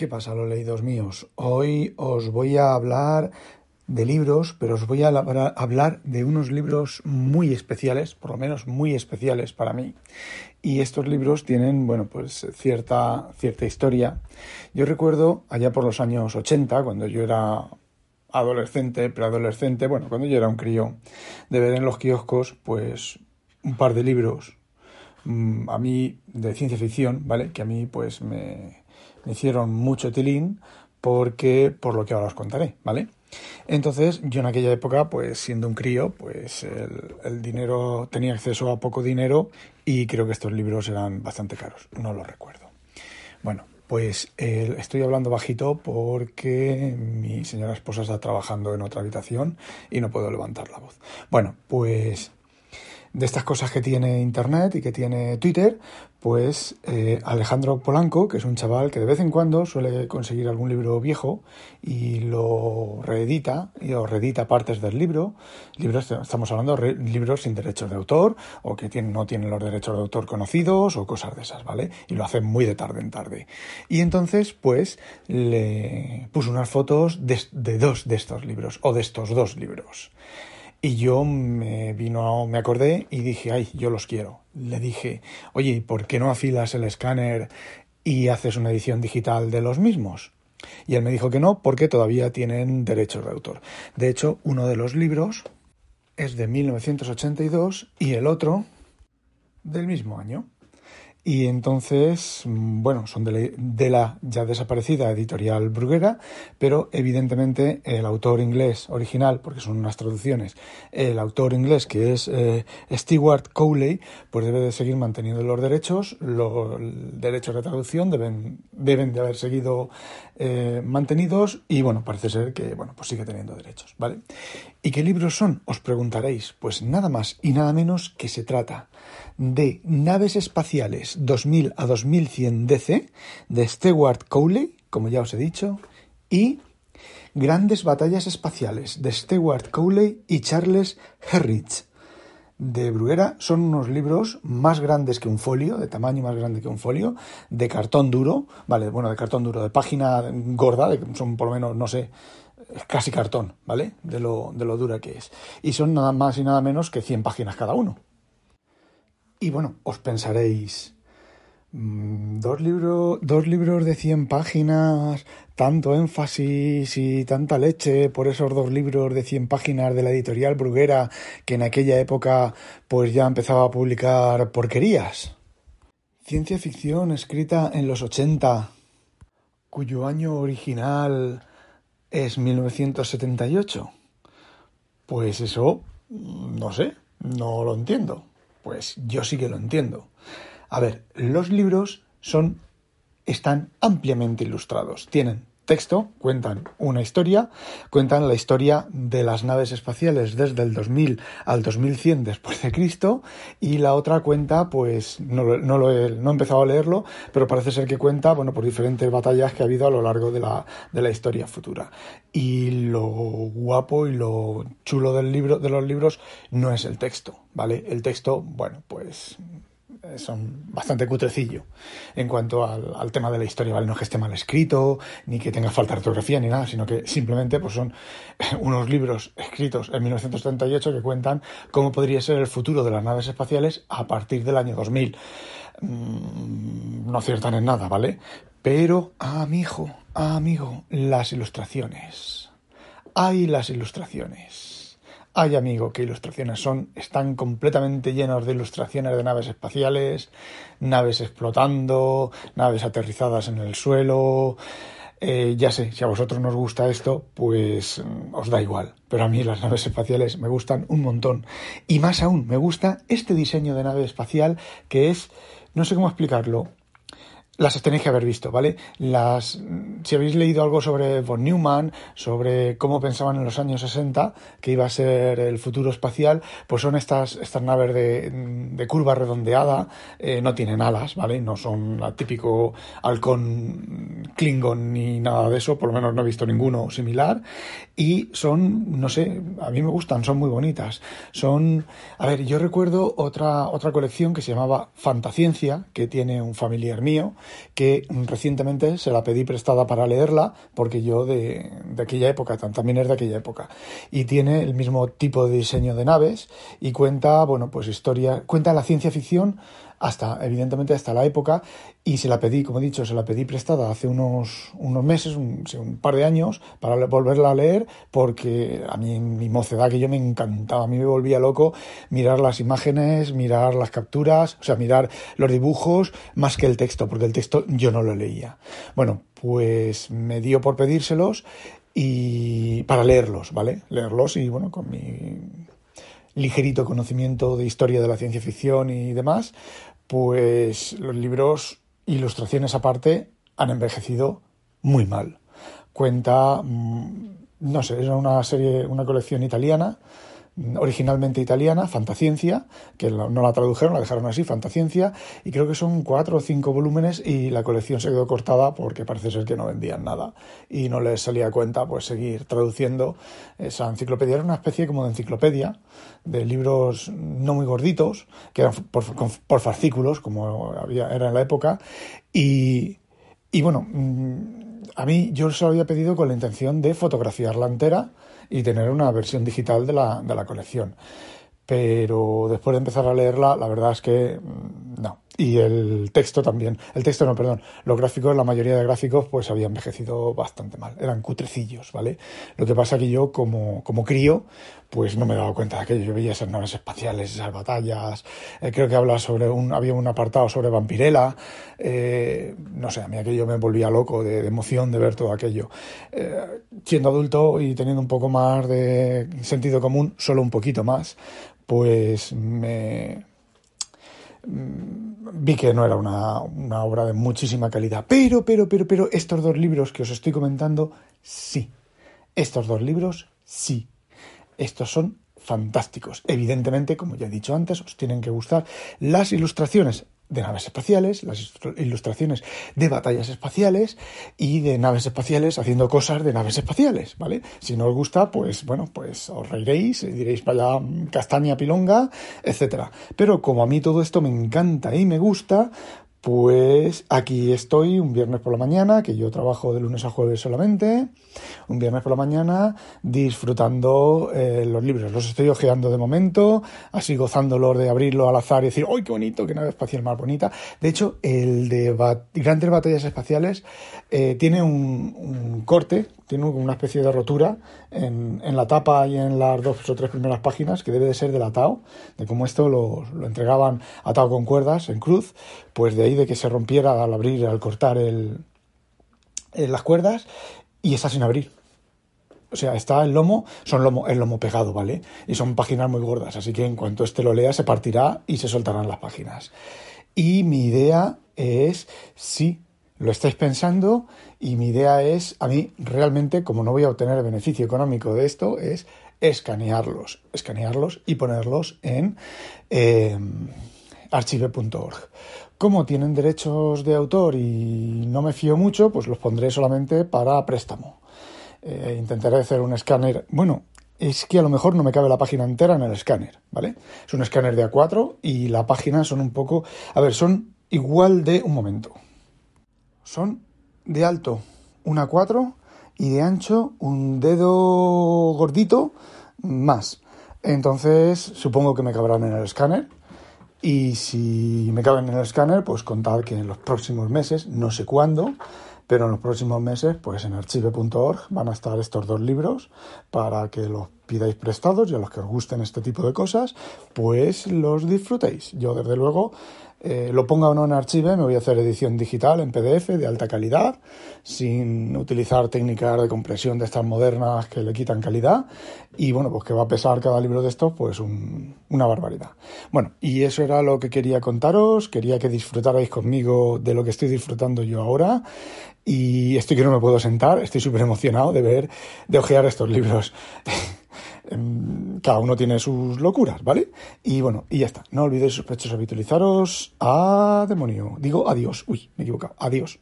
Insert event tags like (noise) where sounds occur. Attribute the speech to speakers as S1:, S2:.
S1: ¿Qué pasa, los leídos míos? Hoy os voy a hablar de libros, pero os voy a hablar de unos libros muy especiales, por lo menos muy especiales para mí. Y estos libros tienen, bueno, pues cierta, cierta historia. Yo recuerdo allá por los años 80, cuando yo era adolescente, preadolescente, bueno, cuando yo era un crío, de ver en los kioscos, pues un par de libros mm, a mí de ciencia ficción, ¿vale? Que a mí pues me, me hicieron mucho tilín porque por lo que ahora os contaré, ¿vale? Entonces, yo en aquella época, pues siendo un crío, pues el, dinero, tenía acceso a poco dinero y creo que estos libros eran bastante caros, no los recuerdo. Bueno, pues estoy hablando bajito porque mi señora esposa está trabajando en otra habitación y no puedo levantar la voz. Bueno, pues de estas cosas que tiene Internet y que tiene Twitter, pues eh, Alejandro Polanco, que es un chaval que de vez en cuando suele conseguir algún libro viejo y lo reedita, y o reedita partes del libro, libros, estamos hablando de libros sin derechos de autor, o que tienen, no tienen los derechos de autor conocidos, o cosas de esas, ¿vale? Y lo hace muy de tarde en tarde. Y entonces, pues, le puso unas fotos de, de dos de estos libros, o de estos dos libros. Y yo me vino, me acordé y dije, ay, yo los quiero. Le dije, oye, ¿por qué no afilas el escáner y haces una edición digital de los mismos? Y él me dijo que no, porque todavía tienen derechos de autor. De hecho, uno de los libros es de 1982 y el otro del mismo año. Y entonces, bueno, son de la, ya desaparecida editorial Bruguera, pero evidentemente el autor inglés original, porque son unas traducciones, el autor inglés que es eh, Stewart Cowley, pues debe de seguir manteniendo los derechos, los derechos de traducción deben, deben de haber seguido eh, mantenidos y bueno, parece ser que, bueno, pues sigue teniendo derechos, ¿vale? ¿Y qué libros son? Os preguntaréis. Pues nada más y nada menos que se trata de Naves Espaciales 2000 a 2100 DC de Stewart Cowley, como ya os he dicho, y Grandes Batallas Espaciales de Stewart Cowley y Charles Herrich de Bruguera son unos libros más grandes que un folio, de tamaño más grande que un folio, de cartón duro, vale, bueno, de cartón duro, de página gorda, son por lo menos, no sé, casi cartón, ¿vale? De lo, de lo dura que es. Y son nada más y nada menos que 100 páginas cada uno. Y bueno, os pensaréis, dos, libros dos libros de 100 páginas, tanto énfasis y tanta leche por esos dos libros de 100 páginas de la editorial Bruguera, que en aquella época pues ya empezaba a publicar porquerías. Ciencia ficción escrita en los 80, cuyo año original es 1978. Pues eso, no sé, no lo entiendo. Pues yo sí que lo entiendo. A ver, los libros son están ampliamente ilustrados. Tienen texto, cuentan una historia, cuentan la historia de las naves espaciales desde el 2000 al 2100 después de Cristo y la otra cuenta, pues no, no, lo he, no he empezado a leerlo, pero parece ser que cuenta, bueno, por diferentes batallas que ha habido a lo largo de la, de la historia futura. Y lo guapo y lo chulo del libro, de los libros no es el texto, ¿vale? El texto, bueno, pues son bastante cutrecillo en cuanto al, tema de la historia, ¿vale? No es que esté mal escrito, ni que tenga falta de ortografía, ni nada, sino que simplemente pues son (laughs) unos libros escritos en 1978 que cuentan cómo podría ser el futuro de las naves espaciales a partir del año 2000. Mm, no aciertan en nada, ¿vale? Pero, amigo, amigo, las ilustraciones. Hay las ilustraciones. Ay, amigo, qué ilustraciones son. Están completamente llenos de ilustraciones de naves espaciales, naves explotando, naves aterrizadas en el suelo. Eh, ya sé, si a vosotros nos gusta esto, pues mm, os da igual. Pero a mí las naves espaciales me gustan un montón. Y más aún, me gusta este diseño de nave espacial que es, no sé cómo explicarlo, las tenéis que haber visto, ¿vale? Las, si habéis leído algo sobre von Neumann, sobre cómo pensaban en los años 60 que iba a ser el futuro espacial, pues son estas, estas naves de, de curva redondeada, eh, no tienen alas, ¿vale? No son el típico halcón Klingon ni nada de eso, por lo menos no he visto ninguno similar, y son, no sé, a mí me gustan, son muy bonitas. Son, a ver, yo recuerdo otra, otra colección que se llamaba Fantaciencia, que tiene un familiar mío, que recientemente se la pedí prestada para leerla, porque yo de, de aquella época, también es de aquella época, y tiene el mismo tipo de diseño de naves y cuenta, bueno, pues historia, cuenta la ciencia ficción hasta, evidentemente, hasta la época, y se la pedí, como he dicho, se la pedí prestada hace unos, unos meses, un, par de años, para volverla a leer, porque a mí en mi mocedad que yo me encantaba, a mí me volvía loco mirar las imágenes, mirar las capturas, o sea, mirar los dibujos, más que el texto, porque el texto yo no lo leía. Bueno, pues me dio por pedírselos y para leerlos, ¿vale? Leerlos y bueno, con mi ligerito conocimiento de historia de la ciencia ficción y demás, pues los libros, ilustraciones aparte, han envejecido muy mal. Cuenta, mm, no sé, es una serie, una colección italiana originalmente italiana, Fantaciencia, que no la tradujeron, la dejaron así, Fantaciencia, y creo que son cuatro o cinco volúmenes y la colección se quedó cortada porque parece ser que no vendían nada y no les salía cuenta pues seguir traduciendo esa enciclopedia. Era una especie como de enciclopedia de libros no muy gorditos, que eran por, por fascículos, como había, era en la época, y, y bueno, mm, a mí yo se lo había pedido con la intención de fotografiarla entera y tener una versión digital de la, de la colección. Pero después de empezar a leerla, la verdad es que mm. Y el texto también. El texto no, perdón. Los gráficos, la mayoría de gráficos, pues había envejecido bastante mal. Eran cutrecillos, ¿vale? Lo que pasa que yo, como, como crío, pues no me dado cuenta de aquello. Yo veía esas naves espaciales, esas batallas. Eh, creo que habla sobre un, había un apartado sobre Vampirella. Eh, no sé, a mí aquello me volvía loco de, emoción de ver todo aquello. Eh, siendo adulto y teniendo un poco más de sentido común, solo un poquito más, pues me, vi que no era una, una, obra de muchísima calidad. Pero, pero, pero, pero, estos dos libros que os estoy comentando, sí. Estos dos libros, sí. Estos son fantásticos. Evidentemente, como ya he dicho antes, os tienen que gustar las ilustraciones de naves espaciales, las ilustraciones de batallas espaciales y de naves espaciales haciendo cosas de naves espaciales, ¿vale? Si no os gusta, pues bueno, pues os reiréis diréis para allá castaña pilonga, etcétera. Pero como a mí todo esto me encanta y me gusta, pues aquí estoy un viernes por la mañana, que yo trabajo de lunes a jueves solamente, un viernes por la mañana disfrutando eh, los libros. Los estoy ojeando de momento, así gozándolos de abrirlo al azar y decir, ¡ay, qué bonito, qué nave espacial más bonita! De hecho, el de Grandes Batallas Espaciales eh, tiene un, un corte, tiene una especie de rotura en, la tapa y en las dos o tres primeras páginas, que debe de ser del atao, de cómo esto lo, entregaban atado con cuerdas en cruz, pues de ahí de que se rompiera al abrir, al cortar el, las cuerdas, y está sin abrir. O sea, está el lomo, son lomo, el lomo pegado, ¿vale? Y son páginas muy gordas, así que en cuanto este lo lea se partirá y se soltarán las páginas. Y mi idea es, sí, lo estáis pensando y mi idea es, a mí realmente, como no voy a obtener beneficio económico de esto, es escanearlos, escanearlos y ponerlos en eh, archive.org. Como tienen derechos de autor y no me fío mucho, pues los pondré solamente para préstamo. Eh, intentaré hacer un escáner. Bueno, es que a lo mejor no me cabe la página entera en el escáner, ¿vale? Es un escáner de A4 y la página son un poco. A ver, son igual de. Un momento son de alto un A4 y de ancho un dedo gordito más. Entonces supongo que me cabrán en el escáner. Y si me caben en el escáner, pues contad que en los próximos meses, no sé cuándo, pero en los próximos meses, pues en archive.org van a estar estos dos libros para que los pidáis prestados y a los que os gusten este tipo de cosas, pues los disfrutéis. Yo, desde luego, eh, lo ponga o no en archive, me voy a hacer edición digital en PDF de alta calidad, sin utilizar técnicas de compresión de estas modernas que le quitan calidad. Y bueno, pues que va a pesar cada libro de estos, pues una barbaridad. Bueno, y eso era lo que quería contaros. Quería que disfrutarais conmigo de lo que estoy disfrutando yo ahora. Y estoy que no me puedo sentar, estoy súper emocionado de ver, de ojear estos libros. (laughs) Em, cada uno tiene sus locuras, ¿vale? Y bueno, y ya está. No olvidéis, sospechosos, habitualizaros a demonio. Digo adiós. Uy, me he equivocado. Adiós.